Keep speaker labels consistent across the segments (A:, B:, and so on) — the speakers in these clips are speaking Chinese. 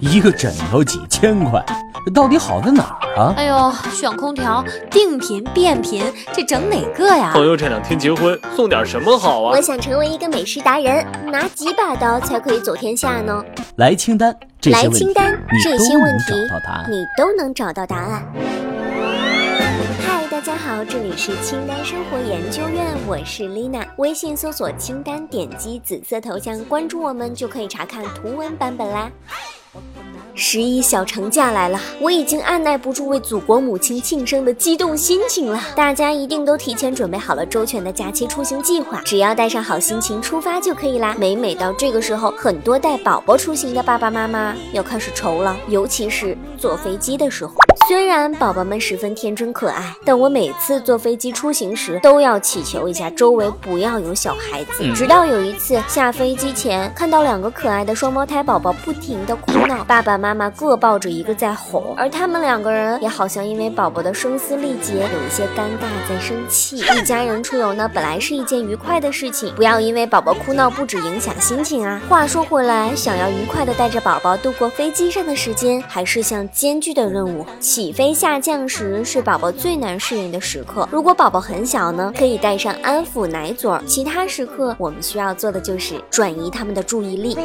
A: 一个枕头几千块，到底好在哪儿啊？
B: 哎呦，选空调，定频变频，这整哪个呀？
C: 朋友这两天结婚，送点什么好啊？
D: 我想成为一个美食达人，拿几把刀才可以走天下呢？
A: 来清单，这些
D: 来
A: 问题
D: 清单，这
A: 你
D: 些问题
A: 都能找到答案。
D: 你都能找到答案。嗨，大家好，这里是清单生活研究院，我是 Lina。微信搜索“清单”，点击紫色头像关注我们，就可以查看图文版本啦。十一小长假来了，我已经按耐不住为祖国母亲庆生的激动心情了。大家一定都提前准备好了周全的假期出行计划，只要带上好心情出发就可以啦。每每到这个时候，很多带宝宝出行的爸爸妈妈要开始愁了，尤其是坐飞机的时候。虽然宝宝们十分天真可爱，但我每次坐飞机出行时都要祈求一下周围不要有小孩子。
C: 嗯
D: 直到有一次下飞机前，看到两个可爱的双胞胎宝宝不停地哭闹，爸爸妈妈各抱着一个在哄，而他们两个人也好像因为宝宝的声嘶力竭有一些尴尬，在生气。一家人出游呢，本来是一件愉快的事情，不要因为宝宝哭闹不止影响心情啊。话说回来，想要愉快地带着宝宝度过飞机上的时间，还是项艰巨的任务。起飞下降时是宝宝最难适应的时刻。如果宝宝很小呢，可以带上安抚奶嘴儿；其他时刻，我们需要做的就是转移他们的注意力。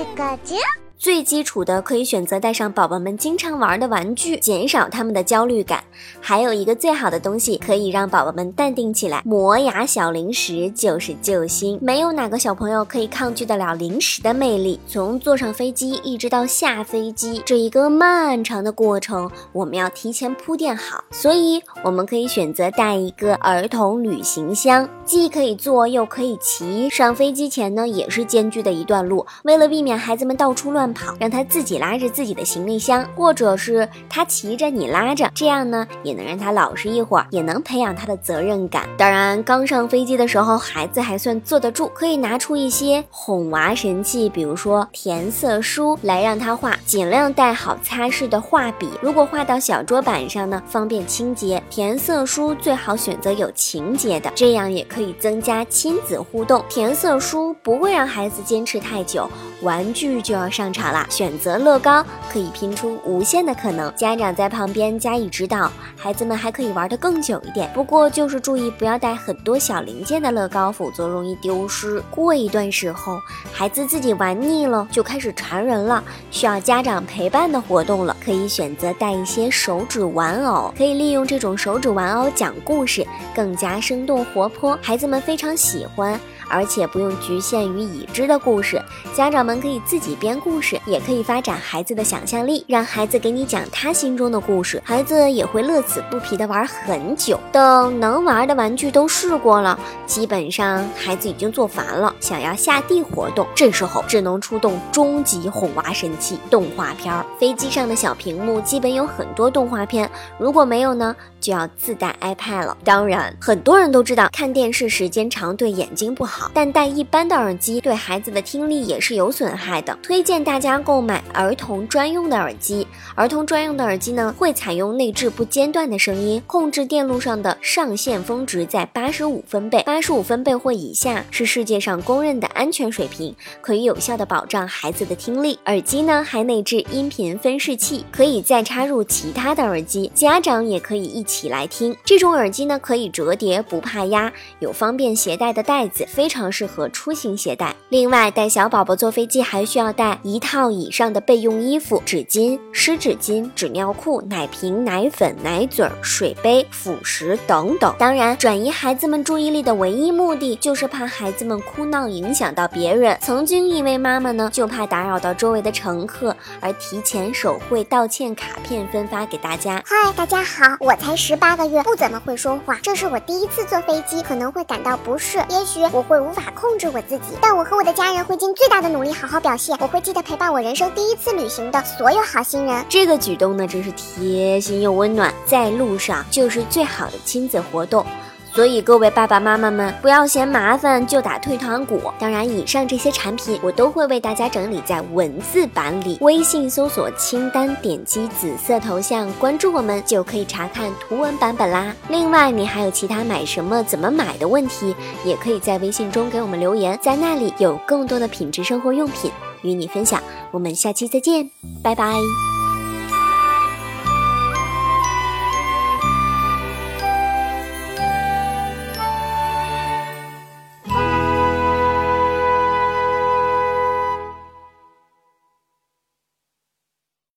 D: 最基础的可以选择带上宝宝们经常玩的玩具，减少他们的焦虑感。还有一个最好的东西，可以让宝宝们淡定起来，磨牙小零食就是救星。没有哪个小朋友可以抗拒得了零食的魅力。从坐上飞机一直到下飞机，这一个漫长的过程，我们要提前铺垫好。所以，我们可以选择带一个儿童旅行箱，既可以坐又可以骑。上飞机前呢，也是艰巨的一段路。为了避免孩子们到处乱跑，让他自己拉着自己的行李箱，或者是他骑着你拉着，这样呢也能让他老实一会儿，也能培养他的责任感。当然，刚上飞机的时候，孩子还算坐得住，可以拿出一些哄娃神器，比如说填色书来让他画，尽量带好擦拭的画笔。如果画到小桌板上呢，方便清洁。填色书最好选择有情节的，这样也可以增加亲子互动。填色书不会让孩子坚持太久。玩具就要上场啦！选择乐高可以拼出无限的可能，家长在旁边加以指导，孩子们还可以玩得更久一点。不过就是注意不要带很多小零件的乐高，否则容易丢失。过一段时候，孩子自己玩腻了，就开始缠人了，需要家长陪伴的活动了，可以选择带一些手指玩偶，可以利用这种手指玩偶讲故事，更加生动活泼，孩子们非常喜欢。而且不用局限于已知的故事，家长们可以自己编故事，也可以发展孩子的想象力，让孩子给你讲他心中的故事，孩子也会乐此不疲的玩很久。等能玩的玩具都试过了，基本上孩子已经做烦了，想要下地活动，这时候只能出动终极哄娃神器——动画片儿。飞机上的小屏幕基本有很多动画片，如果没有呢，就要自带 iPad 了。当然，很多人都知道看电视时间长对眼睛不好。但戴一般的耳机对孩子的听力也是有损害的。推荐大家购买儿童专用的耳机。儿童专用的耳机呢，会采用内置不间断的声音，控制电路上的上限峰值在八十五分贝，八十五分贝或以下是世界上公认的安全水平，可以有效的保障孩子的听力。耳机呢还内置音频分释器，可以再插入其他的耳机，家长也可以一起来听。这种耳机呢可以折叠，不怕压，有方便携带的袋子，非常适合出行携带。另外，带小宝宝坐飞机还需要带一套以上的备用衣服、纸巾、湿纸巾、纸尿裤、奶瓶、奶粉、奶嘴、水杯、辅食等等。当然，转移孩子们注意力的唯一目的就是怕孩子们哭闹影响到别人。曾经一位妈妈呢，就怕打扰到周围的乘客，而提前手绘道歉卡片分发给大家。
E: 嗨，大家好，我才十八个月，不怎么会说话，这是我第一次坐飞机，可能会感到不适，也许我会会无法控制我自己，但我和我的家人会尽最大的努力好好表现，我会记得陪伴我人生第一次旅行的所有好心人。
D: 这个举动呢，真是贴心又温暖，在路上就是最好的亲子活动。所以各位爸爸妈妈们，不要嫌麻烦就打退堂鼓。当然，以上这些产品我都会为大家整理在文字版里，微信搜索清单，点击紫色头像关注我们，就可以查看图文版本啦。另外，你还有其他买什么、怎么买的问题，也可以在微信中给我们留言，在那里有更多的品质生活用品与你分享。我们下期再见，拜拜。